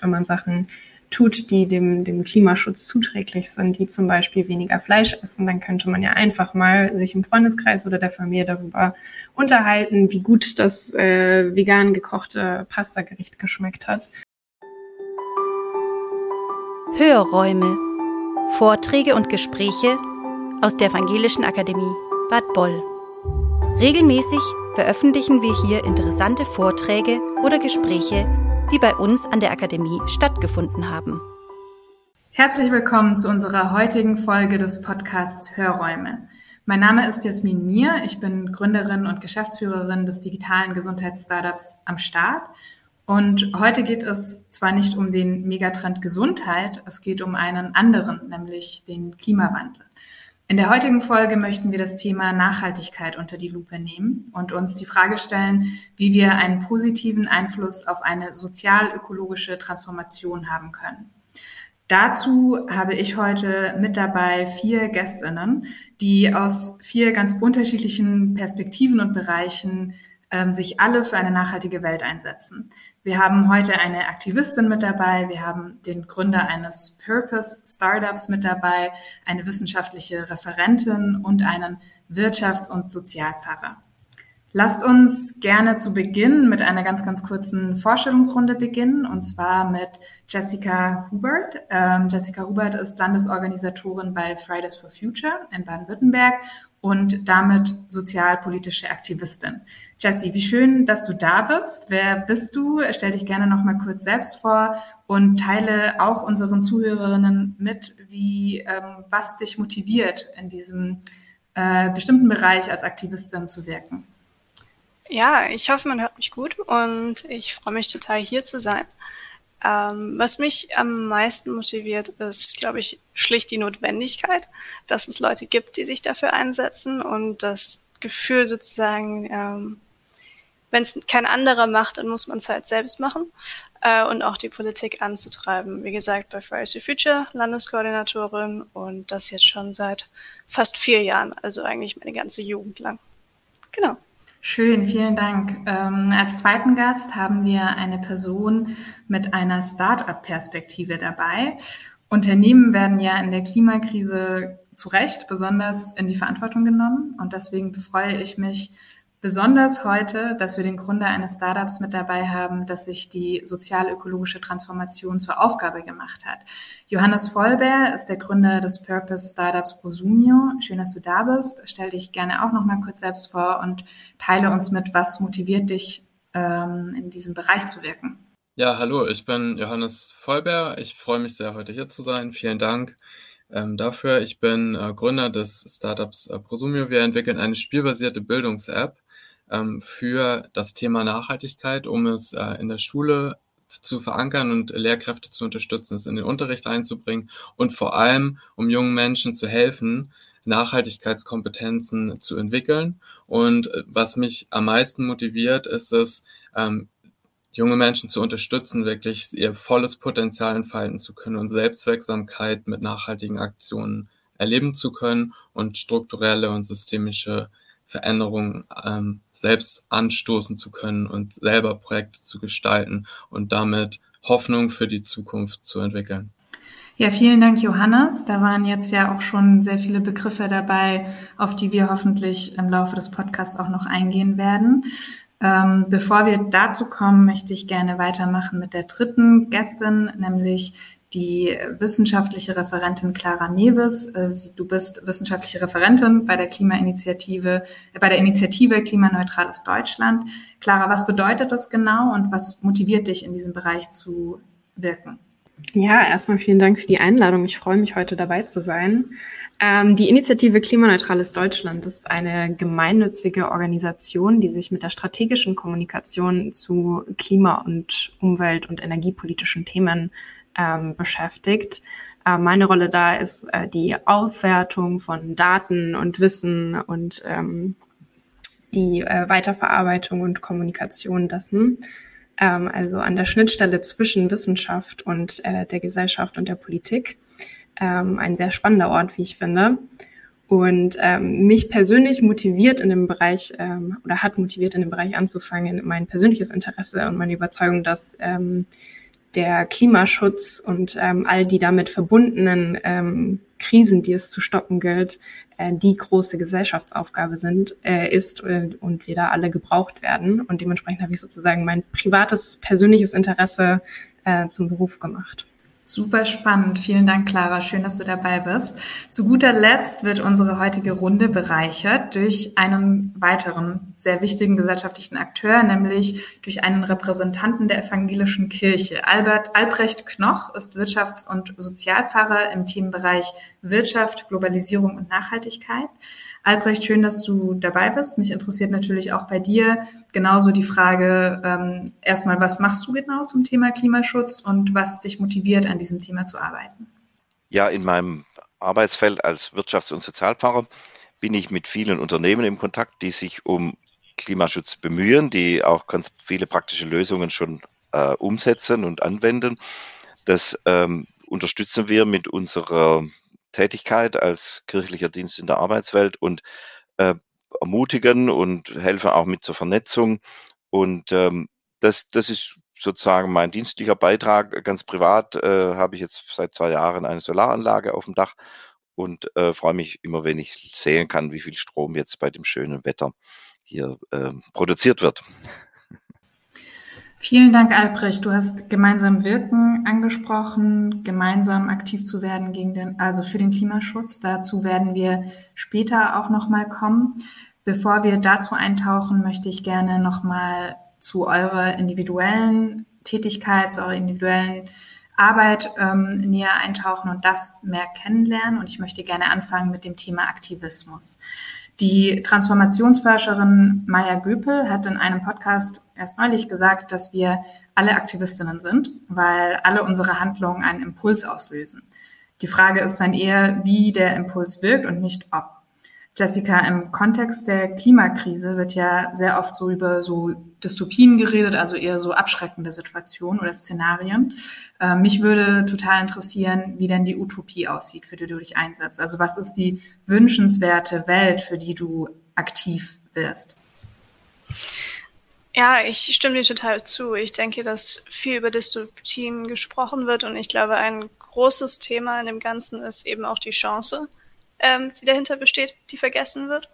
wenn man Sachen tut, die dem, dem Klimaschutz zuträglich sind, wie zum Beispiel weniger Fleisch essen, dann könnte man ja einfach mal sich im Freundeskreis oder der Familie darüber unterhalten, wie gut das äh, vegan gekochte Pastagericht geschmeckt hat. Hörräume. Vorträge und Gespräche aus der Evangelischen Akademie Bad Boll. Regelmäßig veröffentlichen wir hier interessante Vorträge oder Gespräche die bei uns an der Akademie stattgefunden haben. Herzlich willkommen zu unserer heutigen Folge des Podcasts Hörräume. Mein Name ist Jasmin Mir. Ich bin Gründerin und Geschäftsführerin des digitalen Gesundheitsstartups am Start. Und heute geht es zwar nicht um den Megatrend Gesundheit, es geht um einen anderen, nämlich den Klimawandel. In der heutigen Folge möchten wir das Thema Nachhaltigkeit unter die Lupe nehmen und uns die Frage stellen, wie wir einen positiven Einfluss auf eine sozial-ökologische Transformation haben können. Dazu habe ich heute mit dabei vier Gästinnen, die aus vier ganz unterschiedlichen Perspektiven und Bereichen ähm, sich alle für eine nachhaltige Welt einsetzen. Wir haben heute eine Aktivistin mit dabei, wir haben den Gründer eines Purpose Startups mit dabei, eine wissenschaftliche Referentin und einen Wirtschafts- und Sozialpfarrer. Lasst uns gerne zu Beginn mit einer ganz, ganz kurzen Vorstellungsrunde beginnen, und zwar mit Jessica Hubert. Ähm, Jessica Hubert ist Landesorganisatorin bei Fridays for Future in Baden-Württemberg und damit sozialpolitische Aktivistin. Jessie, wie schön, dass du da bist. Wer bist du? Stell dich gerne noch mal kurz selbst vor und teile auch unseren Zuhörerinnen mit, wie ähm, was dich motiviert, in diesem äh, bestimmten Bereich als Aktivistin zu wirken. Ja, ich hoffe, man hört mich gut und ich freue mich total hier zu sein. Ähm, was mich am meisten motiviert, ist, glaube ich, schlicht die Notwendigkeit, dass es Leute gibt, die sich dafür einsetzen und das Gefühl sozusagen, ähm, wenn es kein anderer macht, dann muss man es halt selbst machen äh, und auch die Politik anzutreiben. Wie gesagt, bei Fridays for Future Landeskoordinatorin und das jetzt schon seit fast vier Jahren, also eigentlich meine ganze Jugend lang. Genau. Schön, vielen Dank. Ähm, als zweiten Gast haben wir eine Person mit einer Start-up-Perspektive dabei. Unternehmen werden ja in der Klimakrise zu Recht besonders in die Verantwortung genommen und deswegen befreue ich mich besonders heute, dass wir den Gründer eines Startups mit dabei haben, das sich die sozial-ökologische Transformation zur Aufgabe gemacht hat. Johannes Vollbär ist der Gründer des Purpose Startups Prosumio. Schön, dass du da bist. Stell dich gerne auch noch mal kurz selbst vor und teile uns mit, was motiviert dich, ähm, in diesem Bereich zu wirken. Ja, hallo, ich bin Johannes Vollbär. Ich freue mich sehr, heute hier zu sein. Vielen Dank ähm, dafür. Ich bin äh, Gründer des Startups äh, Prosumio. Wir entwickeln eine spielbasierte Bildungs-App ähm, für das Thema Nachhaltigkeit, um es äh, in der Schule zu verankern und Lehrkräfte zu unterstützen, es in den Unterricht einzubringen und vor allem, um jungen Menschen zu helfen, Nachhaltigkeitskompetenzen zu entwickeln. Und äh, was mich am meisten motiviert, ist es, ähm, junge Menschen zu unterstützen, wirklich ihr volles Potenzial entfalten zu können und Selbstwirksamkeit mit nachhaltigen Aktionen erleben zu können und strukturelle und systemische Veränderungen ähm, selbst anstoßen zu können und selber Projekte zu gestalten und damit Hoffnung für die Zukunft zu entwickeln. Ja, vielen Dank, Johannes. Da waren jetzt ja auch schon sehr viele Begriffe dabei, auf die wir hoffentlich im Laufe des Podcasts auch noch eingehen werden. Ähm, bevor wir dazu kommen, möchte ich gerne weitermachen mit der dritten Gästin, nämlich die wissenschaftliche Referentin Clara Mewes. Äh, du bist wissenschaftliche Referentin bei der Klimainitiative, äh, bei der Initiative Klimaneutrales Deutschland. Clara, was bedeutet das genau und was motiviert dich in diesem Bereich zu wirken? Ja, erstmal vielen Dank für die Einladung. Ich freue mich, heute dabei zu sein. Ähm, die Initiative Klimaneutrales Deutschland ist eine gemeinnützige Organisation, die sich mit der strategischen Kommunikation zu Klima- und Umwelt- und energiepolitischen Themen ähm, beschäftigt. Äh, meine Rolle da ist äh, die Aufwertung von Daten und Wissen und ähm, die äh, Weiterverarbeitung und Kommunikation dessen. Ähm, also an der Schnittstelle zwischen Wissenschaft und äh, der Gesellschaft und der Politik. Ähm, ein sehr spannender Ort, wie ich finde. Und ähm, mich persönlich motiviert in dem Bereich ähm, oder hat motiviert in dem Bereich anzufangen, mein persönliches Interesse und meine Überzeugung, dass ähm, der Klimaschutz und ähm, all die damit verbundenen ähm, Krisen, die es zu stoppen gilt, äh, die große Gesellschaftsaufgabe sind, äh, ist äh, und wir da alle gebraucht werden. Und dementsprechend habe ich sozusagen mein privates, persönliches Interesse äh, zum Beruf gemacht. Super spannend. Vielen Dank, Clara. Schön, dass du dabei bist. Zu guter Letzt wird unsere heutige Runde bereichert durch einen weiteren sehr wichtigen gesellschaftlichen Akteur, nämlich durch einen Repräsentanten der evangelischen Kirche. Albert Albrecht Knoch ist Wirtschafts- und Sozialpfarrer im Themenbereich Wirtschaft, Globalisierung und Nachhaltigkeit. Albrecht, schön, dass du dabei bist. Mich interessiert natürlich auch bei dir genauso die Frage, ähm, erstmal, was machst du genau zum Thema Klimaschutz und was dich motiviert, an diesem Thema zu arbeiten? Ja, in meinem Arbeitsfeld als Wirtschafts- und Sozialpfarrer bin ich mit vielen Unternehmen im Kontakt, die sich um Klimaschutz bemühen, die auch ganz viele praktische Lösungen schon äh, umsetzen und anwenden. Das ähm, unterstützen wir mit unserer Tätigkeit als kirchlicher Dienst in der Arbeitswelt und äh, ermutigen und helfen auch mit zur Vernetzung. Und ähm, das, das ist sozusagen mein dienstlicher Beitrag. Ganz privat äh, habe ich jetzt seit zwei Jahren eine Solaranlage auf dem Dach und äh, freue mich immer, wenn ich sehen kann, wie viel Strom jetzt bei dem schönen Wetter hier äh, produziert wird. Vielen Dank, Albrecht. Du hast gemeinsam wirken angesprochen, gemeinsam aktiv zu werden gegen den, also für den Klimaschutz. Dazu werden wir später auch nochmal kommen. Bevor wir dazu eintauchen, möchte ich gerne nochmal zu eurer individuellen Tätigkeit, zu eurer individuellen Arbeit ähm, näher eintauchen und das mehr kennenlernen. Und ich möchte gerne anfangen mit dem Thema Aktivismus. Die Transformationsforscherin Maya Göpel hat in einem Podcast erst neulich gesagt, dass wir alle Aktivistinnen sind, weil alle unsere Handlungen einen Impuls auslösen. Die Frage ist dann eher, wie der Impuls wirkt und nicht ob. Jessica, im Kontext der Klimakrise wird ja sehr oft so über so Dystopien geredet, also eher so abschreckende Situationen oder Szenarien. Äh, mich würde total interessieren, wie denn die Utopie aussieht, für die du dich einsetzt. Also was ist die wünschenswerte Welt, für die du aktiv wirst? Ja, ich stimme dir total zu. Ich denke, dass viel über Dystopien gesprochen wird und ich glaube, ein großes Thema in dem Ganzen ist eben auch die Chance ähm, die dahinter besteht, die vergessen wird.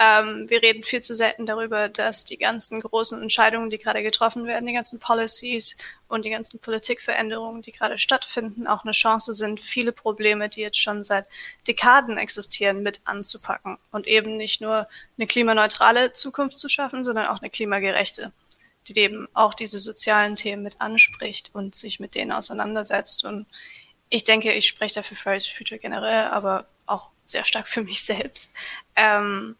Ähm, wir reden viel zu selten darüber, dass die ganzen großen Entscheidungen, die gerade getroffen werden, die ganzen Policies und die ganzen Politikveränderungen, die gerade stattfinden, auch eine Chance sind, viele Probleme, die jetzt schon seit Dekaden existieren, mit anzupacken und eben nicht nur eine klimaneutrale Zukunft zu schaffen, sondern auch eine klimagerechte, die eben auch diese sozialen Themen mit anspricht und sich mit denen auseinandersetzt. Und ich denke, ich spreche dafür Fridays for Future generell, aber auch sehr stark für mich selbst, ähm,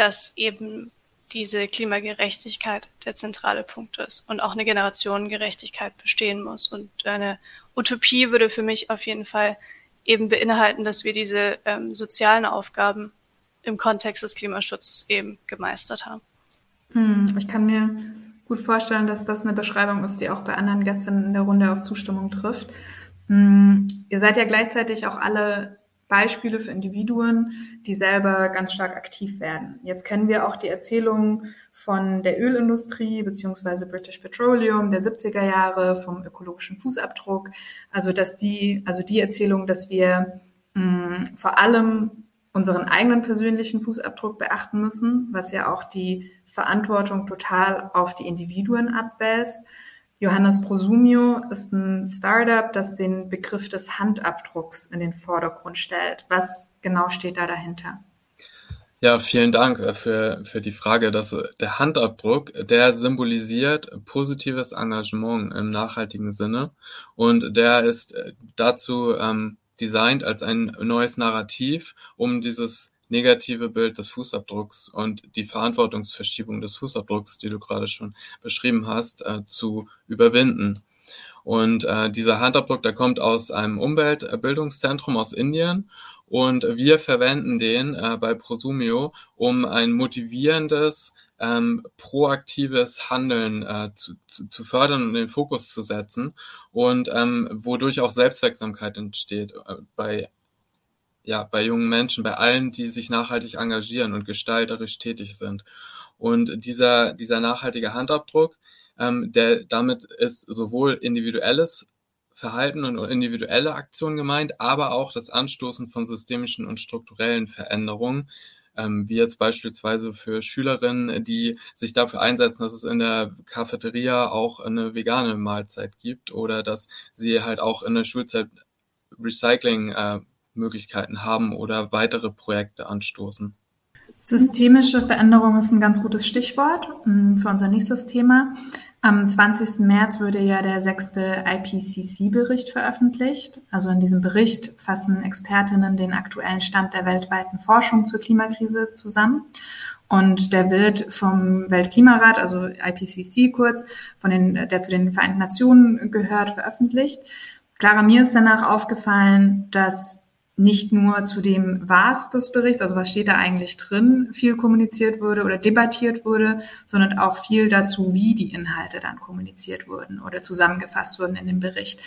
dass eben diese Klimagerechtigkeit der zentrale Punkt ist und auch eine Generationengerechtigkeit bestehen muss. Und eine Utopie würde für mich auf jeden Fall eben beinhalten, dass wir diese ähm, sozialen Aufgaben im Kontext des Klimaschutzes eben gemeistert haben. Hm, ich kann mir gut vorstellen, dass das eine Beschreibung ist, die auch bei anderen Gästen in der Runde auf Zustimmung trifft. Hm, ihr seid ja gleichzeitig auch alle Beispiele für Individuen, die selber ganz stark aktiv werden. Jetzt kennen wir auch die Erzählungen von der Ölindustrie beziehungsweise British Petroleum der 70er Jahre vom ökologischen Fußabdruck. Also dass die, also die Erzählung, dass wir mh, mm, vor allem unseren eigenen persönlichen Fußabdruck beachten müssen, was ja auch die Verantwortung total auf die Individuen abwälzt. Johannes Prosumio ist ein Startup, das den Begriff des Handabdrucks in den Vordergrund stellt. Was genau steht da dahinter? Ja, vielen Dank äh, für, für die Frage. Dass der Handabdruck, der symbolisiert positives Engagement im nachhaltigen Sinne und der ist äh, dazu ähm, designt als ein neues Narrativ, um dieses negative Bild des Fußabdrucks und die Verantwortungsverschiebung des Fußabdrucks, die du gerade schon beschrieben hast, äh, zu überwinden. Und äh, dieser Handabdruck, der kommt aus einem Umweltbildungszentrum aus Indien und wir verwenden den äh, bei Prosumio, um ein motivierendes, ähm, proaktives Handeln äh, zu, zu, fördern und den Fokus zu setzen und ähm, wodurch auch Selbstwirksamkeit entsteht äh, bei ja, bei jungen Menschen, bei allen, die sich nachhaltig engagieren und gestalterisch tätig sind. Und dieser, dieser nachhaltige Handabdruck, ähm, der damit ist sowohl individuelles Verhalten und individuelle Aktionen gemeint, aber auch das Anstoßen von systemischen und strukturellen Veränderungen, ähm, wie jetzt beispielsweise für Schülerinnen, die sich dafür einsetzen, dass es in der Cafeteria auch eine vegane Mahlzeit gibt oder dass sie halt auch in der Schulzeit Recycling-Möglichkeiten äh, haben oder weitere Projekte anstoßen. Systemische Veränderung ist ein ganz gutes Stichwort mm, für unser nächstes Thema. Am 20. März wurde ja der sechste IPCC-Bericht veröffentlicht. Also in diesem Bericht fassen Expertinnen den aktuellen Stand der weltweiten Forschung zur Klimakrise zusammen. Und der wird vom Weltklimarat, also IPCC kurz, von den, der zu den Vereinten Nationen gehört, veröffentlicht. Clara, mir ist danach aufgefallen, dass nicht nur zu dem Was des Berichts, also was steht da eigentlich drin, viel kommuniziert wurde oder debattiert wurde, sondern auch viel dazu, wie die Inhalte dann kommuniziert wurden oder zusammengefasst wurden in dem Bericht.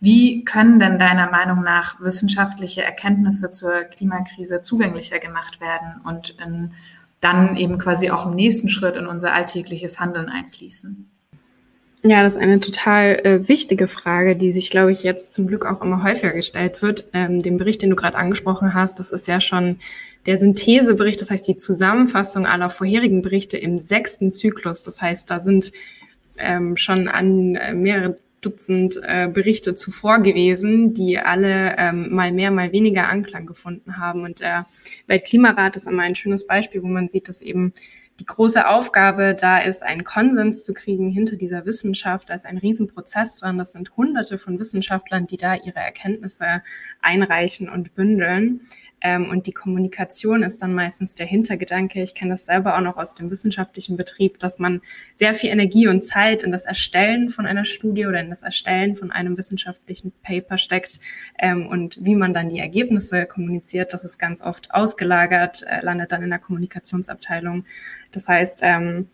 Wie können denn deiner Meinung nach wissenschaftliche Erkenntnisse zur Klimakrise zugänglicher gemacht werden und in, dann eben quasi auch im nächsten Schritt in unser alltägliches Handeln einfließen? Ja, das ist eine total äh, wichtige Frage, die sich, glaube ich, jetzt zum Glück auch immer häufiger gestellt wird. Ähm, den Bericht, den du gerade angesprochen hast, das ist ja schon der Synthesebericht, das heißt die Zusammenfassung aller vorherigen Berichte im sechsten Zyklus. Das heißt, da sind ähm, schon an äh, mehrere Dutzend äh, Berichte zuvor gewesen, die alle ähm, mal mehr, mal weniger Anklang gefunden haben. Und der Weltklimarat ist immer ein schönes Beispiel, wo man sieht, dass eben die große Aufgabe da ist, einen Konsens zu kriegen hinter dieser Wissenschaft. Da ist ein Riesenprozess dran. Das sind hunderte von Wissenschaftlern, die da ihre Erkenntnisse einreichen und bündeln. Ähm, und die Kommunikation ist dann meistens der Hintergedanke. Ich kenne das selber auch noch aus dem wissenschaftlichen Betrieb, dass man sehr viel Energie und Zeit in das Erstellen von einer Studie oder in das Erstellen von einem wissenschaftlichen Paper steckt. Ähm, und wie man dann die Ergebnisse kommuniziert, das ist ganz oft ausgelagert, äh, landet dann in der Kommunikationsabteilung. Das heißt, ähm,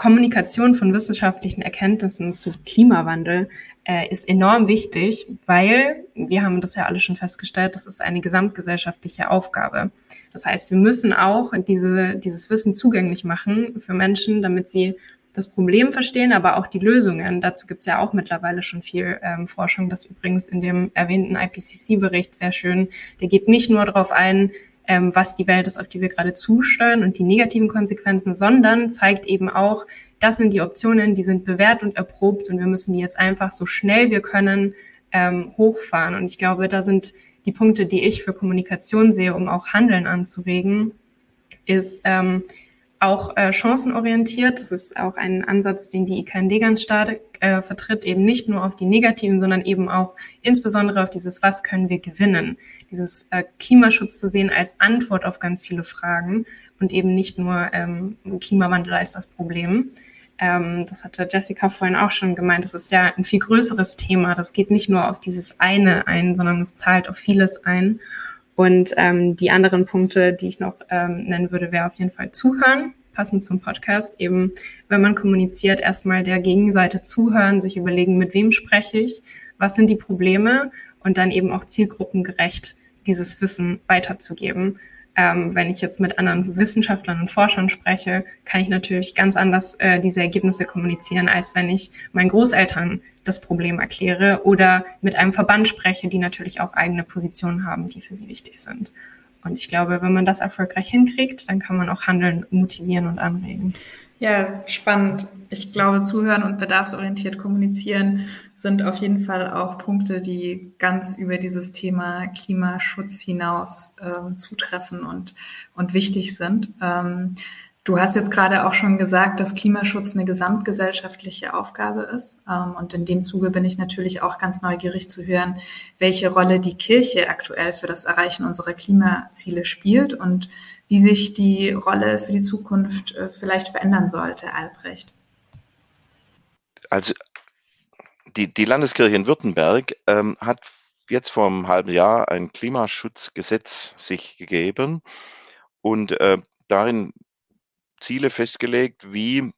Kommunikation von wissenschaftlichen Erkenntnissen zu Klimawandel äh, ist enorm wichtig, weil wir haben das ja alle schon festgestellt, das ist eine gesamtgesellschaftliche Aufgabe. Das heißt, wir müssen auch diese, dieses Wissen zugänglich machen für Menschen, damit sie das Problem verstehen, aber auch die Lösungen. Dazu gibt es ja auch mittlerweile schon viel ähm, Forschung, das übrigens in dem erwähnten IPCC-Bericht sehr schön. Der geht nicht nur darauf ein, ähm, was die Welt ist, auf die wir gerade zusteuern und die negativen Konsequenzen, sondern zeigt eben auch, das sind die Optionen, die sind bewährt und erprobt und wir müssen die jetzt einfach so schnell wir können ähm, hochfahren. Und ich glaube, da sind die Punkte, die ich für Kommunikation sehe, um auch Handeln anzuregen, ist ähm, auch äh, chancenorientiert. Das ist auch ein Ansatz, den die IKND ganz stark äh, vertritt, eben nicht nur auf die negativen, sondern eben auch insbesondere auf dieses, was können wir gewinnen, dieses äh, Klimaschutz zu sehen als Antwort auf ganz viele Fragen und eben nicht nur ähm, Klimawandel ist das Problem. Ähm, das hatte Jessica vorhin auch schon gemeint. Das ist ja ein viel größeres Thema. Das geht nicht nur auf dieses eine ein, sondern es zahlt auf vieles ein. Und ähm, die anderen Punkte, die ich noch ähm, nennen würde, wäre auf jeden Fall zuhören, passend zum Podcast. Eben, wenn man kommuniziert, erstmal der Gegenseite zuhören, sich überlegen, mit wem spreche ich, was sind die Probleme und dann eben auch zielgruppengerecht dieses Wissen weiterzugeben. Ähm, wenn ich jetzt mit anderen Wissenschaftlern und Forschern spreche, kann ich natürlich ganz anders äh, diese Ergebnisse kommunizieren, als wenn ich meinen Großeltern das Problem erkläre oder mit einem Verband spreche, die natürlich auch eigene Positionen haben, die für sie wichtig sind. Und ich glaube, wenn man das erfolgreich hinkriegt, dann kann man auch Handeln motivieren und anregen. Ja, spannend. Ich glaube, zuhören und bedarfsorientiert kommunizieren sind auf jeden Fall auch Punkte, die ganz über dieses Thema Klimaschutz hinaus ähm, zutreffen und, und wichtig sind. Ähm, du hast jetzt gerade auch schon gesagt, dass Klimaschutz eine gesamtgesellschaftliche Aufgabe ist. Ähm, und in dem Zuge bin ich natürlich auch ganz neugierig zu hören, welche Rolle die Kirche aktuell für das Erreichen unserer Klimaziele spielt und wie sich die Rolle für die Zukunft äh, vielleicht verändern sollte, Albrecht. Also die, die Landeskirche in Württemberg ähm, hat jetzt vor einem halben Jahr ein Klimaschutzgesetz sich gegeben und äh, darin Ziele festgelegt, wie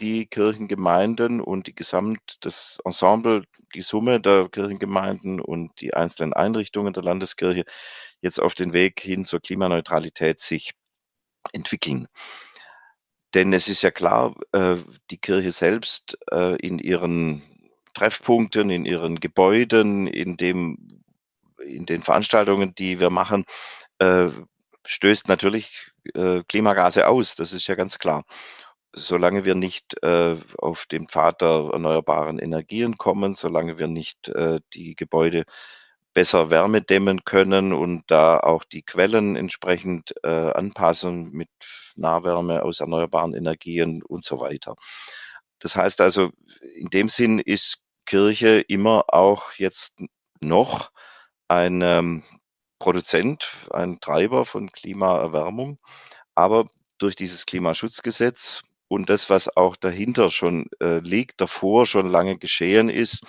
die Kirchengemeinden und die Gesamt, das Ensemble, die Summe der Kirchengemeinden und die einzelnen Einrichtungen der Landeskirche jetzt auf den Weg hin zur Klimaneutralität sich entwickeln. Denn es ist ja klar, äh, die Kirche selbst äh, in ihren Treffpunkten, in ihren Gebäuden, in dem, in den Veranstaltungen, die wir machen, äh, stößt natürlich äh, Klimagase aus. Das ist ja ganz klar. Solange wir nicht äh, auf den Pfad der erneuerbaren Energien kommen, solange wir nicht äh, die Gebäude besser Wärme dämmen können und da auch die Quellen entsprechend äh, anpassen mit Nahwärme aus erneuerbaren Energien und so weiter. Das heißt also, in dem Sinn ist Kirche immer auch jetzt noch ein ähm, Produzent, ein Treiber von Klimaerwärmung. Aber durch dieses Klimaschutzgesetz und das, was auch dahinter schon äh, liegt, davor schon lange geschehen ist,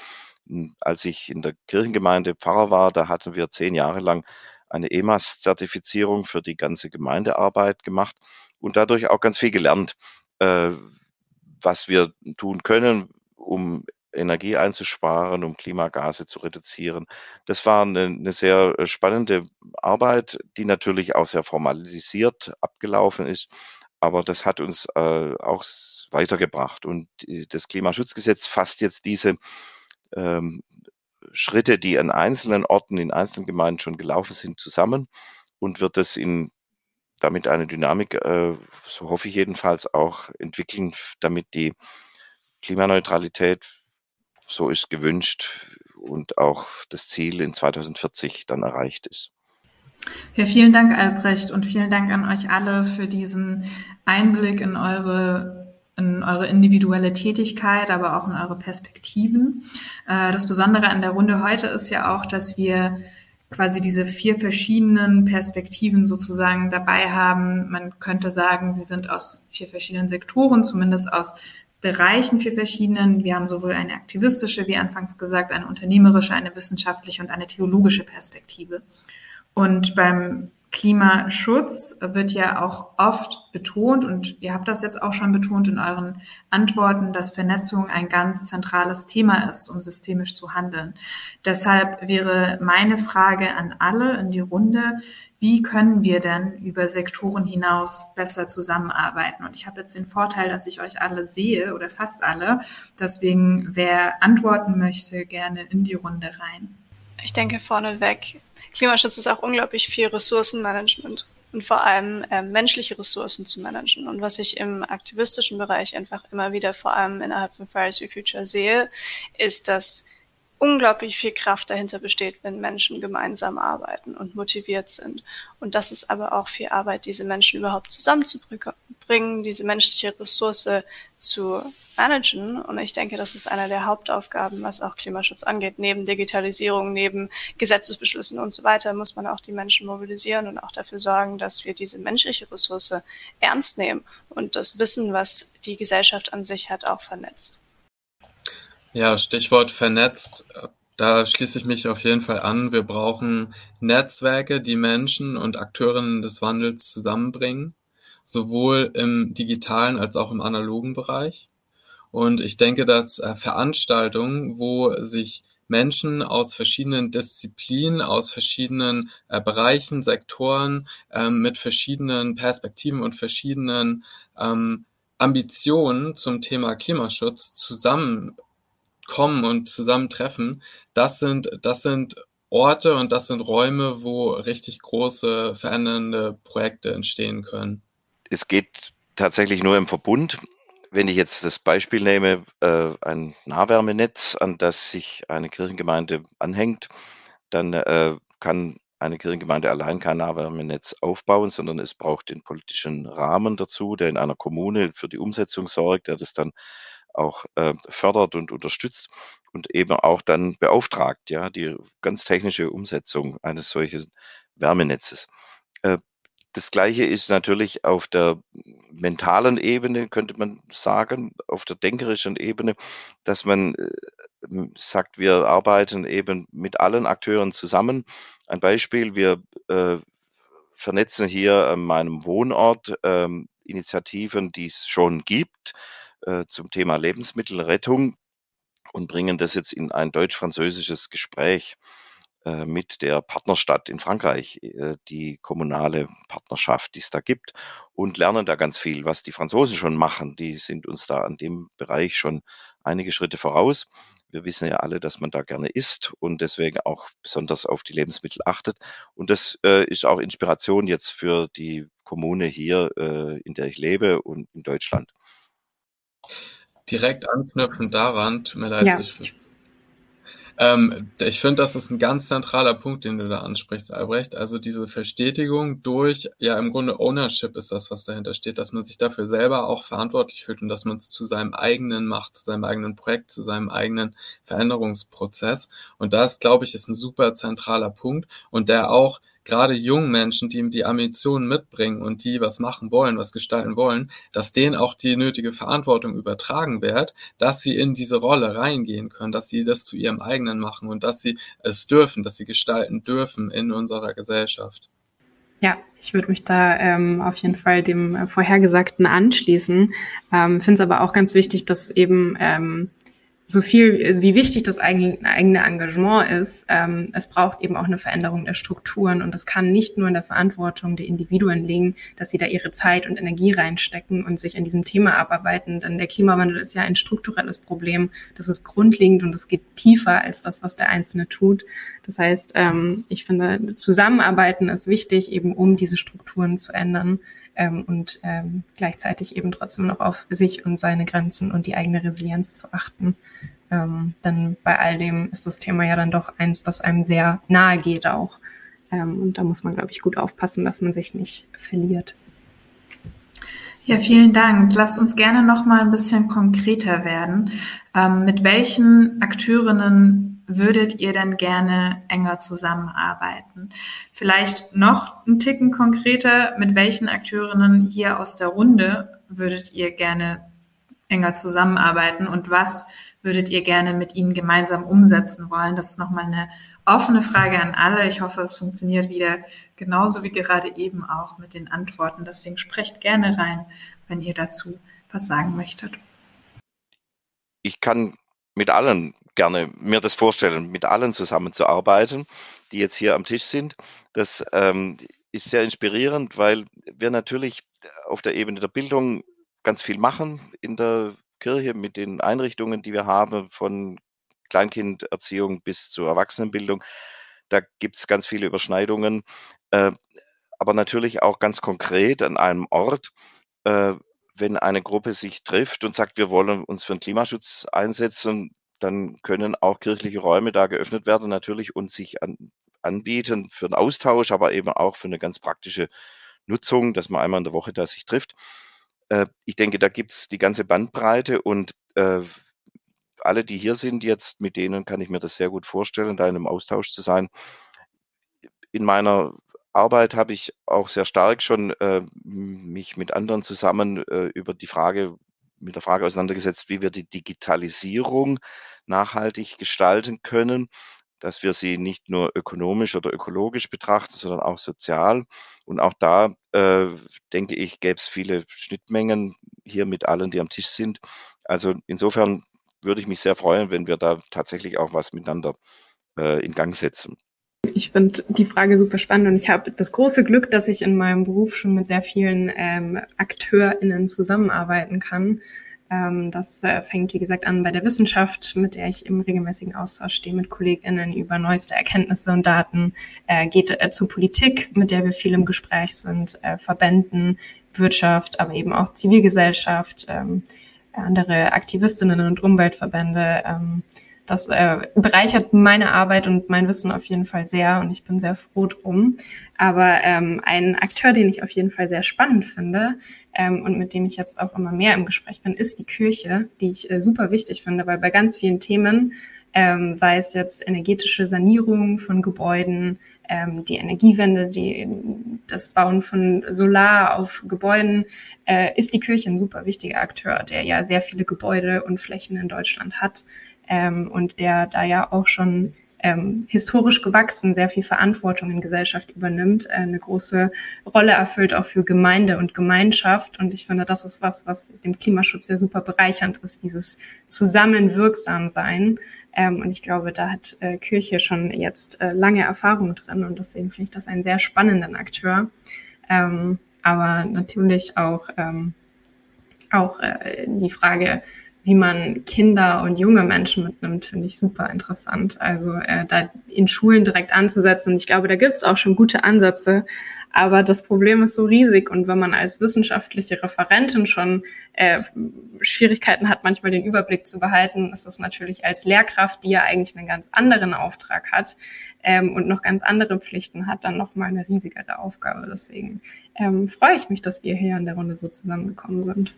als ich in der Kirchengemeinde Pfarrer war, da hatten wir zehn Jahre lang eine EMAS-Zertifizierung für die ganze Gemeindearbeit gemacht und dadurch auch ganz viel gelernt, äh, was wir tun können, um Energie einzusparen, um Klimagase zu reduzieren. Das war eine, eine, sehr äh, spannende Arbeit, die natürlich auch sehr formalisiert abgelaufen ist. Aber das hat uns äh, auch weitergebracht. Und das Klimaschutzgesetz fasst jetzt diese ähm, Schritte, die an einzelnen Orten, in einzelnen Gemeinden schon gelaufen sind, zusammen und wird es in damit eine Dynamik, äh, so hoffe ich jedenfalls, auch entwickeln, damit die Klimaneutralität, so ist gewünscht, und auch das Ziel in 2040 dann erreicht ist. Ja, vielen Dank, Albrecht, und vielen Dank an euch alle für diesen Einblick in eure in eure individuelle Tätigkeit, aber auch in eure Perspektiven. Äh, das Besondere an der Runde heute ist ja auch, dass wir quasi diese vier verschiedenen Perspektiven sozusagen dabei haben. Man könnte sagen, sie sind aus vier verschiedenen Sektoren, zumindest aus Bereichen, vier verschiedenen. Wir haben sowohl eine aktivistische, wie anfangs gesagt, eine unternehmerische, eine wissenschaftliche und eine theologische Perspektive. Und beim Klimaschutz wird ja auch oft betont und ihr habt das jetzt auch schon betont in euren Antworten, dass Vernetzung ein ganz zentrales Thema ist, um systemisch zu handeln. Deshalb wäre meine Frage an alle in die Runde, wie können wir denn über Sektoren hinaus besser zusammenarbeiten? Und ich habe jetzt den Vorteil, dass ich euch alle sehe oder fast alle. Deswegen, wer antworten möchte, gerne in die Runde rein. Ich denke vorneweg, Klimaschutz ist auch unglaublich viel Ressourcenmanagement und vor allem äh, menschliche Ressourcen zu managen. Und was ich im aktivistischen Bereich einfach immer wieder vor allem innerhalb von Fridays for Future sehe, ist, dass unglaublich viel Kraft dahinter besteht, wenn Menschen gemeinsam arbeiten und motiviert sind. Und das ist aber auch viel Arbeit, diese Menschen überhaupt zusammenzubringen, diese menschliche Ressource zu managen. Und ich denke, das ist einer der Hauptaufgaben, was auch Klimaschutz angeht. Neben Digitalisierung, neben Gesetzesbeschlüssen und so weiter muss man auch die Menschen mobilisieren und auch dafür sorgen, dass wir diese menschliche Ressource ernst nehmen und das Wissen, was die Gesellschaft an sich hat, auch vernetzt. Ja, Stichwort vernetzt. Da schließe ich mich auf jeden Fall an. Wir brauchen Netzwerke, die Menschen und Akteurinnen des Wandels zusammenbringen, sowohl im digitalen als auch im analogen Bereich. Und ich denke, dass äh, Veranstaltungen, wo sich Menschen aus verschiedenen Disziplinen, aus verschiedenen äh, Bereichen, Sektoren, ähm, mit verschiedenen Perspektiven und verschiedenen ähm, Ambitionen zum Thema Klimaschutz zusammen kommen und zusammentreffen, das sind, das sind Orte und das sind Räume, wo richtig große verändernde Projekte entstehen können. Es geht tatsächlich nur im Verbund. Wenn ich jetzt das Beispiel nehme, äh, ein Nahwärmenetz, an das sich eine Kirchengemeinde anhängt, dann äh, kann eine Kirchengemeinde allein kein Nahwärmenetz aufbauen, sondern es braucht den politischen Rahmen dazu, der in einer Kommune für die Umsetzung sorgt, der das dann auch äh, fördert und unterstützt und eben auch dann beauftragt, ja, die ganz technische Umsetzung eines solchen Wärmenetzes. Äh, das Gleiche ist natürlich auf der mentalen Ebene, könnte man sagen, auf der denkerischen Ebene, dass man äh, sagt, wir arbeiten eben mit allen Akteuren zusammen. Ein Beispiel, wir äh, vernetzen hier an meinem Wohnort ähm, Initiativen, die es schon gibt, äh, zum Thema Lebensmittelrettung und bringen das jetzt in ein deutsch-französisches Gespräch. äh, mit der Partnerstadt in Frankreich, äh, die kommunale Partnerschaft, die es da gibt und lernen da ganz viel, was die Franzosen schon machen. Die sind uns da an dem Bereich schon einige Schritte voraus. Wir wissen ja alle, dass man da gerne isst und deswegen auch besonders auf die Lebensmittel achtet. Und das ist auch Inspiration jetzt für die Kommune hier, in der ich lebe und in Deutschland. Direkt anknüpfend daran, tut mir leid, ja. ich ähm, ich finde, das ist ein ganz zentraler Punkt, den du da ansprichst, Albrecht. Also diese Verstetigung durch, ja im Grunde Ownership ist das, was dahinter steht, dass man sich dafür selber auch verantwortlich fühlt und dass man es zu seinem eigenen macht, zu seinem eigenen Projekt, zu seinem eigenen Veränderungsprozess. Und das, glaube ich, ist ein super zentraler Punkt und der auch gerade jungen Menschen, die die Ambitionen mitbringen und die was machen wollen, was gestalten wollen, dass denen auch die nötige Verantwortung übertragen wird, dass sie in diese Rolle reingehen können, dass sie das zu ihrem eigenen machen und dass sie es dürfen, dass sie gestalten dürfen in unserer Gesellschaft. Ja, ich würde mich da ähm, auf jeden Fall dem Vorhergesagten anschließen. Ähm, Finde es aber auch ganz wichtig, dass eben ähm, so viel, wie wichtig das eigene, Engagement ist, ähm, es braucht eben auch eine Veränderung der Strukturen und das kann nicht nur in der Verantwortung der Individuen liegen, dass sie da ihre Zeit und Energie reinstecken und sich an diesem Thema abarbeiten, denn der Klimawandel ist ja ein strukturelles Problem, das ist grundlegend und es geht tiefer als das, was der Einzelne tut. Das heißt, ähm, ich finde, Zusammenarbeiten ist wichtig, eben um diese Strukturen zu ändern ähm, und ähm, gleichzeitig eben trotzdem noch auf sich und seine Grenzen und die eigene Resilienz zu achten. Ähm, denn bei all dem ist das Thema ja dann doch eins, das einem sehr nahe geht auch. Ähm, und da muss man, glaube ich, gut aufpassen, dass man sich nicht verliert. Ja, vielen Dank. Lasst uns gerne noch mal ein bisschen konkreter werden. Ähm, mit welchen Akteurinnen würdet ihr denn gerne enger zusammenarbeiten? Vielleicht noch ein Ticken konkreter, mit welchen Akteurinnen hier aus der Runde würdet ihr gerne enger zusammenarbeiten und was würdet ihr gerne mit ihnen gemeinsam umsetzen wollen? Das ist nochmal eine offene Frage an alle. Ich hoffe, es funktioniert wieder genauso wie gerade eben auch mit den Antworten. Deswegen sprecht gerne rein, wenn ihr dazu was sagen möchtet. Ich kann mit allen gerne mir das vorstellen, mit allen zusammenzuarbeiten, die jetzt hier am Tisch sind. Das ähm, ist sehr inspirierend, weil wir natürlich auf der Ebene der Bildung ganz viel machen in der Kirche mit den Einrichtungen, die wir haben, von Kleinkinderziehung bis zur Erwachsenenbildung. Da gibt es ganz viele Überschneidungen, äh, aber natürlich auch ganz konkret an einem Ort. Äh, wenn eine Gruppe sich trifft und sagt, wir wollen uns für den Klimaschutz einsetzen, dann können auch kirchliche Räume da geöffnet werden, natürlich und sich an, anbieten für einen Austausch, aber eben auch für eine ganz praktische Nutzung, dass man einmal in der Woche da sich trifft. Äh, ich denke, da gibt es die ganze Bandbreite und äh, alle, die hier sind jetzt, mit denen kann ich mir das sehr gut vorstellen, da in einem Austausch zu sein. In meiner Arbeit habe ich auch sehr stark schon äh, mich mit anderen zusammen äh, über die Frage, mit der Frage auseinandergesetzt, wie wir die Digitalisierung nachhaltig gestalten können, dass wir sie nicht nur ökonomisch oder ökologisch betrachten, sondern auch sozial. Und auch da, äh, denke ich, gäbe es viele Schnittmengen hier mit allen, die am Tisch sind. Also insofern würde ich mich sehr freuen, wenn wir da tatsächlich auch was miteinander äh, in Gang setzen. Ich finde die Frage super spannend und ich habe das große Glück, dass ich in meinem Beruf schon mit sehr vielen ähm, AkteurInnen zusammenarbeiten kann. Ähm, das äh, fängt, wie gesagt, an bei der Wissenschaft, mit der ich im regelmäßigen Austausch stehe mit KollegInnen über neueste Erkenntnisse und Daten, äh, geht äh, zu Politik, mit der wir viel im Gespräch sind, äh, Verbänden, Wirtschaft, aber eben auch Zivilgesellschaft, ähm, andere Aktivistinnen und Umweltverbände. Das äh, bereichert meine Arbeit und mein Wissen auf jeden Fall sehr und ich bin sehr froh drum. Aber ähm, ein Akteur, den ich auf jeden Fall sehr spannend finde ähm, und mit dem ich jetzt auch immer mehr im Gespräch bin, ist die Kirche, die ich äh, super wichtig finde, weil bei ganz vielen Themen, ähm, sei es jetzt energetische Sanierung von Gebäuden, ähm, die Energiewende, die, das Bauen von Solar auf Gebäuden, äh, ist die Kirche ein super wichtiger Akteur, der ja sehr viele Gebäude und Flächen in Deutschland hat ähm, und der da ja auch schon ähm, historisch gewachsen sehr viel Verantwortung in Gesellschaft übernimmt, äh, eine große Rolle erfüllt auch für Gemeinde und Gemeinschaft. Und ich finde, das ist was, was dem Klimaschutz ja super bereichernd ist, dieses Zusammenwirksam sein Ähm, und ich glaube, da hat äh, Kirche schon jetzt äh, lange Erfahrung drin und deswegen finde ich das einen sehr spannenden Akteur. Ähm, aber natürlich auch, ähm, auch äh, die Frage, wie man Kinder und junge Menschen mitnimmt, finde ich super interessant. Also äh, da in Schulen direkt anzusetzen. Und ich glaube, da gibt es auch schon gute Ansätze. Aber das Problem ist so riesig. Und wenn man als wissenschaftliche Referentin schon äh, Schwierigkeiten hat, manchmal den Überblick zu behalten, ist das natürlich als Lehrkraft, die ja eigentlich einen ganz anderen Auftrag hat ähm, und noch ganz andere Pflichten hat, dann nochmal eine riesigere Aufgabe. Deswegen ähm, freue ich mich, dass wir hier in der Runde so zusammengekommen sind.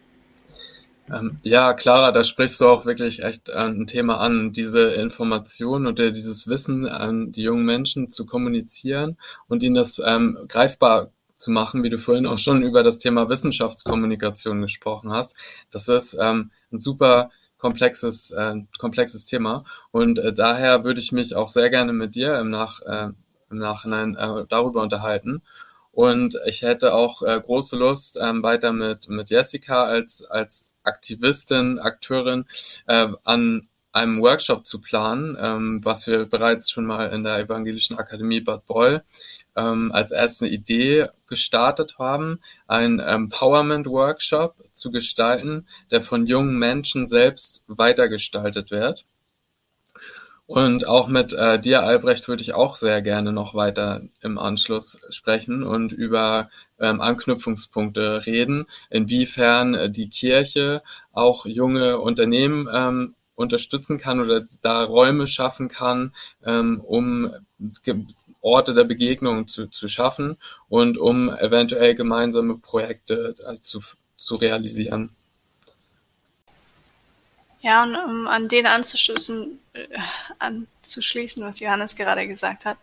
Ähm, ja, Clara, da sprichst du auch wirklich echt äh, ein Thema an, diese Information und dieses Wissen an die jungen Menschen zu kommunizieren und ihnen das ähm, greifbar zu machen, wie du vorhin auch schon über das Thema Wissenschaftskommunikation gesprochen hast. Das ist ähm, ein super komplexes, äh, komplexes Thema und äh, daher würde ich mich auch sehr gerne mit dir im, Nach, äh, im Nachhinein äh, darüber unterhalten und ich hätte auch äh, große Lust, ähm, weiter mit, mit Jessica als, als Aktivistin, Akteurin äh, an einem Workshop zu planen, ähm, was wir bereits schon mal in der Evangelischen Akademie Bad Boll ähm, als erste Idee gestartet haben, ein Empowerment-Workshop zu gestalten, der von jungen Menschen selbst weitergestaltet wird. Und auch mit äh, dir, Albrecht, würde ich auch sehr gerne noch weiter im Anschluss sprechen und über ähm, Anknüpfungspunkte reden, inwiefern äh, die Kirche auch junge Unternehmen ähm, unterstützen kann oder da Räume schaffen kann, ähm, um Orte der Begegnung zu, zu schaffen und um eventuell gemeinsame Projekte äh, zu, zu realisieren. Ja, und um an den anzuschließen, äh, anzuschließen, was Johannes gerade gesagt hat.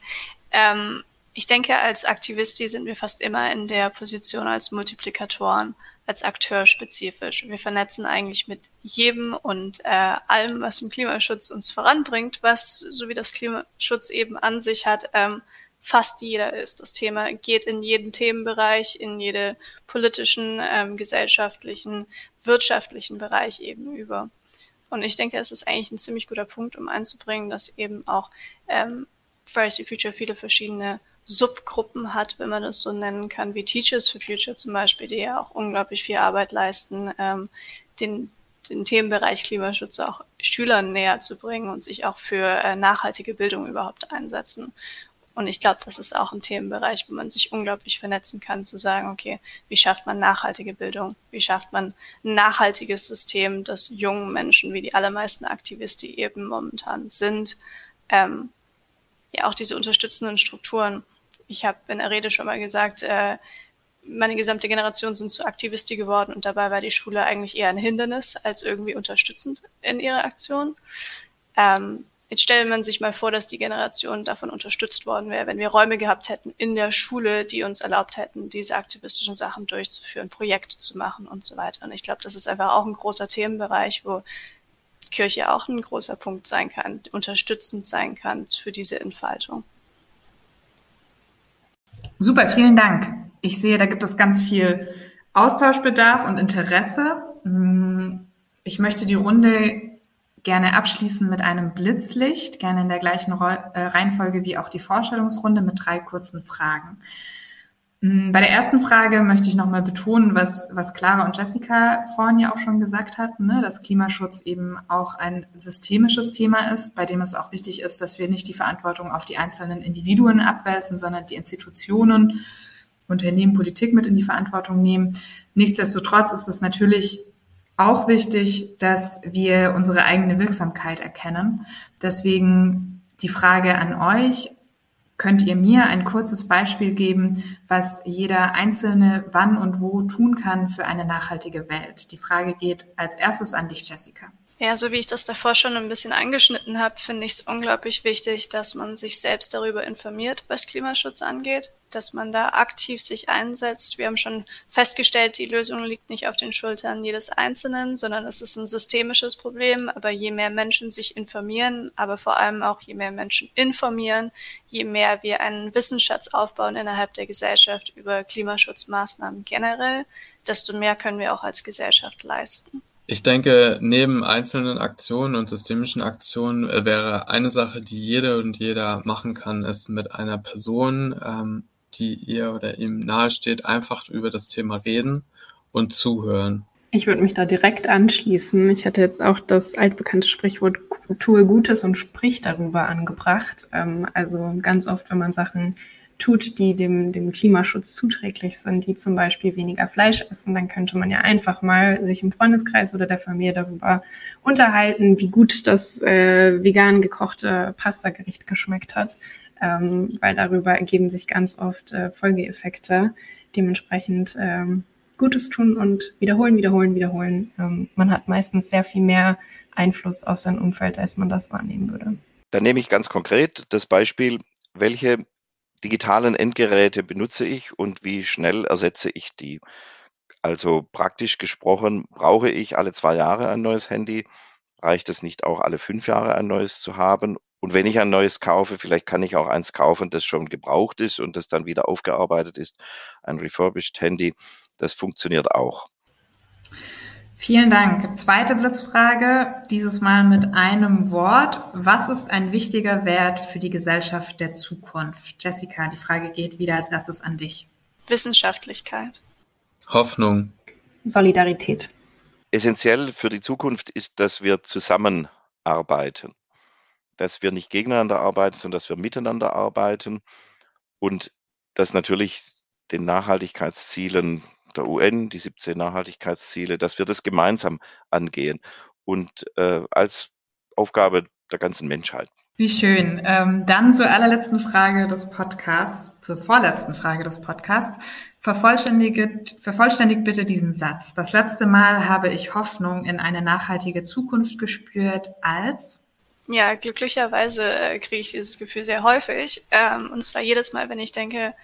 Ähm, ich denke, als Aktivisti sind wir fast immer in der Position als Multiplikatoren, als Akteur spezifisch. Wir vernetzen eigentlich mit jedem und äh, allem, was im Klimaschutz uns voranbringt, was, so wie das Klimaschutz eben an sich hat, ähm, fast jeder ist. Das Thema geht in jeden Themenbereich, in jede politischen, ähm, gesellschaftlichen, wirtschaftlichen Bereich eben über. Und ich denke, es ist eigentlich ein ziemlich guter Punkt, um einzubringen, dass eben auch ähm, Fridays for Future viele verschiedene Subgruppen hat, wenn man das so nennen kann, wie Teachers for Future zum Beispiel, die ja auch unglaublich viel Arbeit leisten, ähm, den, den Themenbereich Klimaschutz auch Schülern näher zu bringen und sich auch für äh, nachhaltige Bildung überhaupt einsetzen. Und ich glaube, das ist auch ein Themenbereich, wo man sich unglaublich vernetzen kann, zu sagen, okay, wie schafft man nachhaltige Bildung? Wie schafft man ein nachhaltiges System, das jungen Menschen, wie die allermeisten Aktivisten eben momentan sind, ähm, ja auch diese unterstützenden Strukturen. Ich habe in der Rede schon mal gesagt, äh, meine gesamte Generation sind zu Aktivisti geworden und dabei war die Schule eigentlich eher ein Hindernis als irgendwie unterstützend in ihrer Aktion. Ähm, Jetzt stellt man sich mal vor, dass die Generation davon unterstützt worden wäre, wenn wir Räume gehabt hätten in der Schule, die uns erlaubt hätten, diese aktivistischen Sachen durchzuführen, Projekte zu machen und so weiter. Und ich glaube, das ist einfach auch ein großer Themenbereich, wo Kirche auch ein großer Punkt sein kann, unterstützend sein kann für diese Entfaltung. Super, vielen Dank. Ich sehe, da gibt es ganz viel Austauschbedarf und Interesse. Hm, ich möchte die Runde gerne abschließen mit einem Blitzlicht, gerne in der gleichen äh, Reihenfolge wie auch die Vorstellungsrunde mit drei kurzen Fragen. Mm, bei der ersten Frage möchte ich nochmal betonen, was, was Clara und Jessica vorhin ja auch schon gesagt hatten, ne, dass Klimaschutz eben auch ein systemisches Thema ist, bei dem es auch wichtig ist, dass wir nicht die Verantwortung auf die einzelnen Individuen abwälzen, sondern die Institutionen, Unternehmen, Politik mit in die Verantwortung nehmen. Nichtsdestotrotz ist es natürlich auch wichtig, dass wir unsere eigene Wirksamkeit erkennen. Deswegen die Frage an euch, könnt ihr mir ein kurzes Beispiel geben, was jeder Einzelne wann und wo tun kann für eine nachhaltige Welt? Die Frage geht als erstes an dich, Jessica. Ja, so wie ich das davor schon ein bisschen angeschnitten habe, finde ich es unglaublich wichtig, dass man sich selbst darüber informiert, was Klimaschutz angeht, dass man da aktiv sich einsetzt. Wir haben schon festgestellt, die Lösung liegt nicht auf den Schultern jedes Einzelnen, sondern es ist ein systemisches Problem. Aber je mehr Menschen sich informieren, aber vor allem auch je mehr Menschen informieren, je mehr wir einen Wissensschatz aufbauen innerhalb der Gesellschaft über Klimaschutzmaßnahmen generell, desto mehr können wir auch als Gesellschaft leisten. Ich denke, neben einzelnen Aktionen und systemischen Aktionen äh, wäre eine Sache, die jede und jeder machen kann, ist mit einer Person, ähm, die ihr oder ihm nahesteht, einfach über das Thema reden und zuhören. Ich würde mich da direkt anschließen. Ich hätte jetzt auch das altbekannte Sprichwort tue Gutes und sprich darüber angebracht. Ähm, also ganz oft, wenn man Sachen tut, die dem, dem Klimaschutz zuträglich sind, wie zum Beispiel weniger Fleisch essen, dann könnte man ja einfach mal sich im Freundeskreis oder der Familie darüber unterhalten, wie gut das äh, vegan gekochte Pastagericht geschmeckt hat, ähm, weil darüber ergeben sich ganz oft äh, Folgeeffekte. Dementsprechend ähm, Gutes tun und wiederholen, wiederholen, wiederholen. Ähm, man hat meistens sehr viel mehr Einfluss auf sein Umfeld, als man das wahrnehmen würde. Dann nehme ich ganz konkret das Beispiel, welche digitalen Endgeräte benutze ich und wie schnell ersetze ich die? Also praktisch gesprochen, brauche ich alle zwei Jahre ein neues Handy? Reicht es nicht auch alle fünf Jahre ein neues zu haben? Und wenn ich ein neues kaufe, vielleicht kann ich auch eins kaufen, das schon gebraucht ist und das dann wieder aufgearbeitet ist, ein refurbished Handy. Das funktioniert auch. Vielen Dank. Zweite Blitzfrage, dieses Mal mit einem Wort. Was ist ein wichtiger Wert für die Gesellschaft der Zukunft? Jessica, die Frage geht wieder als erstes an dich. Wissenschaftlichkeit. Hoffnung. Solidarität. Essentiell für die Zukunft ist, dass wir zusammenarbeiten. Dass wir nicht gegeneinander arbeiten, sondern dass wir miteinander arbeiten und dass natürlich den Nachhaltigkeitszielen der UN, die 17 Nachhaltigkeitsziele, dass wir das gemeinsam angehen und äh, als Aufgabe der ganzen Menschheit. Wie schön. Ähm, dann zur allerletzten Frage des Podcasts, zur vorletzten Frage des Podcasts. Vervollständigt, vervollständigt bitte diesen Satz. Das letzte Mal habe ich Hoffnung in eine nachhaltige Zukunft gespürt als ja, glücklicherweise äh, kriege ich dieses Gefühl sehr häufig. Ähm, und zwar jedes Mal, wenn ich denke,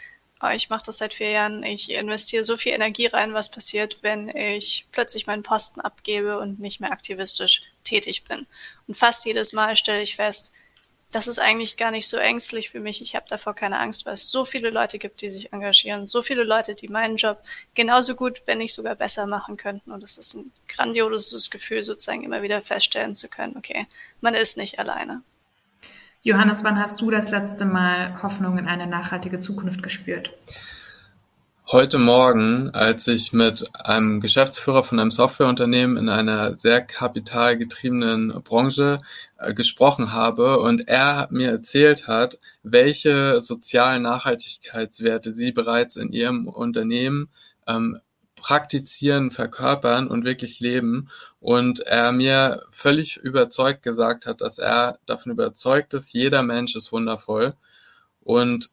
ich mache das seit vier Jahren. Ich investiere so viel Energie rein, was passiert, wenn ich plötzlich meinen Posten abgebe und nicht mehr aktivistisch tätig bin. Und fast jedes Mal stelle ich fest, das ist eigentlich gar nicht so ängstlich für mich. Ich habe davor keine Angst, weil es so viele Leute gibt, die sich engagieren. So viele Leute, die meinen Job genauso gut, wenn nicht sogar besser machen könnten. Und es ist ein grandioses Gefühl, sozusagen immer wieder feststellen zu können, okay, man ist nicht alleine. Johannes, wann hast du das letzte Mal Hoffnung in eine nachhaltige Zukunft gespürt? Heute Morgen, als ich mit einem Geschäftsführer von einem Softwareunternehmen in einer sehr kapitalgetriebenen Branche äh, gesprochen habe und er mir erzählt hat, welche sozialen Nachhaltigkeitswerte sie bereits in ihrem Unternehmen ähm, praktizieren, verkörpern und wirklich leben. Und er mir völlig überzeugt gesagt hat, dass er davon überzeugt ist, jeder Mensch ist wundervoll und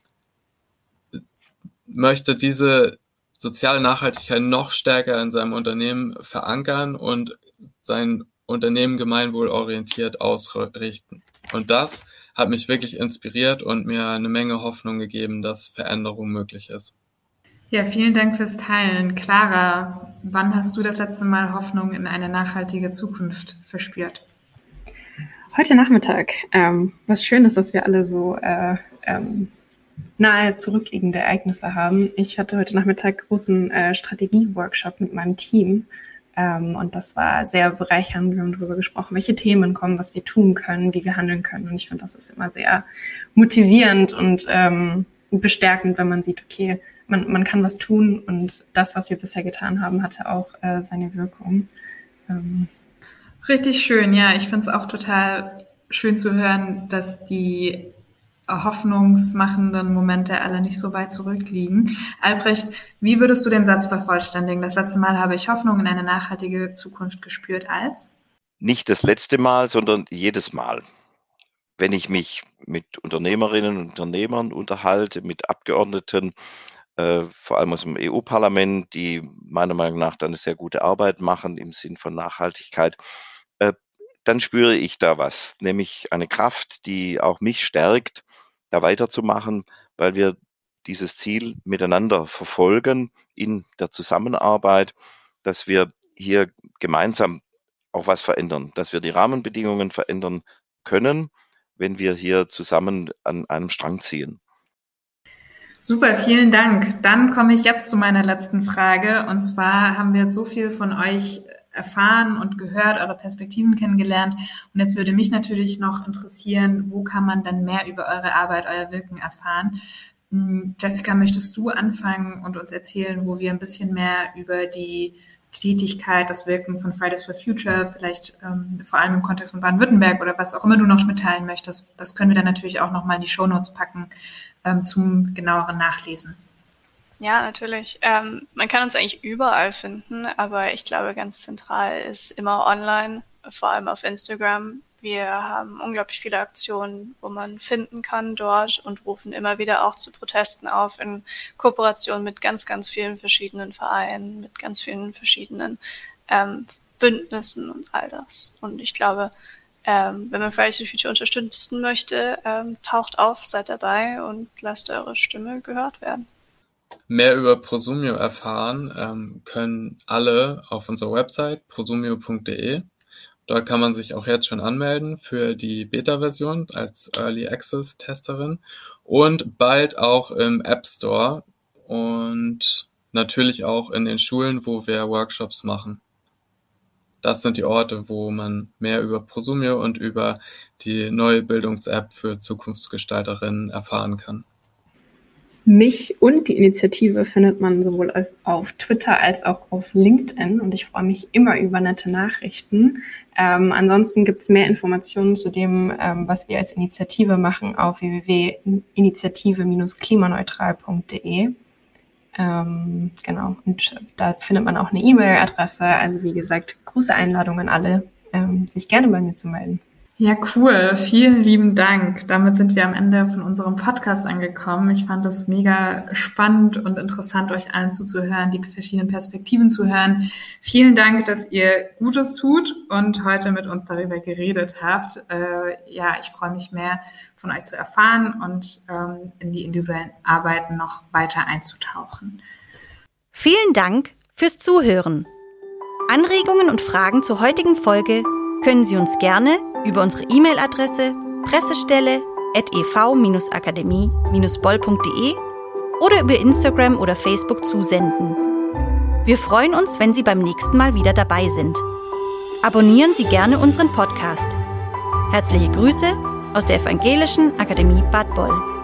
möchte diese soziale Nachhaltigkeit noch stärker in seinem Unternehmen verankern und sein Unternehmen gemeinwohlorientiert ausrichten. Und das hat mich wirklich inspiriert und mir eine Menge Hoffnung gegeben, dass Veränderung möglich ist. Ja, vielen Dank fürs Teilen. Clara, wann hast du das letzte Mal Hoffnung in eine nachhaltige Zukunft verspürt? Heute Nachmittag. Ähm, was schön ist, dass wir alle so äh, ähm, nahe zurückliegende Ereignisse haben. Ich hatte heute Nachmittag großen äh, Strategie-Workshop mit meinem Team. Ähm, und das war sehr bereichernd. Wir haben darüber gesprochen, welche Themen kommen, was wir tun können, wie wir handeln können. Und ich finde, das ist immer sehr motivierend und ähm, bestärkend, wenn man sieht, okay, man, man kann was tun und das, was wir bisher getan haben, hatte auch äh, seine Wirkung. Ähm. Richtig schön, ja. Ich finde es auch total schön zu hören, dass die hoffnungsmachenden Momente alle nicht so weit zurückliegen. Albrecht, wie würdest du den Satz vervollständigen? Das letzte Mal habe ich Hoffnung in eine nachhaltige Zukunft gespürt als? Nicht das letzte Mal, sondern jedes Mal. Wenn ich mich mit Unternehmerinnen und Unternehmern unterhalte, mit Abgeordneten, äh, vor allem aus dem EU-Parlament, die meiner Meinung nach dann eine sehr gute Arbeit machen im Sinn von Nachhaltigkeit, äh, dann spüre ich da was, nämlich eine Kraft, die auch mich stärkt, da weiterzumachen, weil wir dieses Ziel miteinander verfolgen in der Zusammenarbeit, dass wir hier gemeinsam auch was verändern, dass wir die Rahmenbedingungen verändern können, wenn wir hier zusammen an einem Strang ziehen. Super, vielen Dank. Dann komme ich jetzt zu meiner letzten Frage. Und zwar haben wir so viel von euch erfahren und gehört, eure Perspektiven kennengelernt. Und jetzt würde mich natürlich noch interessieren, wo kann man dann mehr über eure Arbeit, euer Wirken erfahren? Hm, Jessica, möchtest du anfangen und uns erzählen, wo wir ein bisschen mehr über die Tätigkeit, das Wirken von Fridays for Future, vielleicht ähm, vor allem im Kontext von Baden-Württemberg oder was auch immer du noch mitteilen möchtest, das können wir dann natürlich auch nochmal in die Shownotes packen ähm, zum genaueren Nachlesen. Ja, natürlich. Ähm, man kann uns eigentlich überall finden, aber ich glaube, ganz zentral ist immer online, vor allem auf Instagram. Wir haben unglaublich viele Aktionen, wo man finden kann dort und rufen immer wieder auch zu Protesten auf in Kooperation mit ganz, ganz vielen verschiedenen Vereinen, mit ganz vielen verschiedenen ähm, Bündnissen und all das. Und ich glaube, ähm, wenn man Fridays for Future unterstützen möchte, ähm, taucht auf, seid dabei und lasst eure Stimme gehört werden. Mehr über Prosumio erfahren ähm, können alle auf unserer Website prosumio.de. Dort kann man sich auch jetzt schon anmelden für die Beta-Version als Early Access Testerin und bald auch im App Store und natürlich auch in den Schulen, wo wir Workshops machen. Das sind die Orte, wo man mehr über Prosumio und über die neue Bildungs-App für Zukunftsgestalterinnen erfahren kann. Mich und die Initiative findet man sowohl auf Twitter als auch auf LinkedIn und ich freue mich immer über nette Nachrichten. Ähm, ansonsten gibt es mehr Informationen zu dem, ähm, was wir als Initiative machen, auf www.initiative-klimaneutral.de. Ähm, genau, und da findet man auch eine E-Mail-Adresse. Also wie gesagt, große Einladung an alle, ähm, sich gerne bei mir zu melden. Ja, cool. Vielen lieben Dank. Damit sind wir am Ende von unserem Podcast angekommen. Ich fand es mega spannend und interessant, euch allen zuzuhören, die verschiedenen Perspektiven zu hören. Vielen Dank, dass ihr Gutes tut und heute mit uns darüber geredet habt. Äh, ja, ich freue mich mehr von euch zu erfahren und ähm, in die individuellen Arbeiten noch weiter einzutauchen. Vielen Dank fürs Zuhören. Anregungen und Fragen zur heutigen Folge können Sie uns gerne über unsere E-Mail-Adresse pressestelle.ev-akademie-boll.de oder über Instagram oder Facebook zusenden. Wir freuen uns, wenn Sie beim nächsten Mal wieder dabei sind. Abonnieren Sie gerne unseren Podcast. Herzliche Grüße aus der Evangelischen Akademie Bad Boll.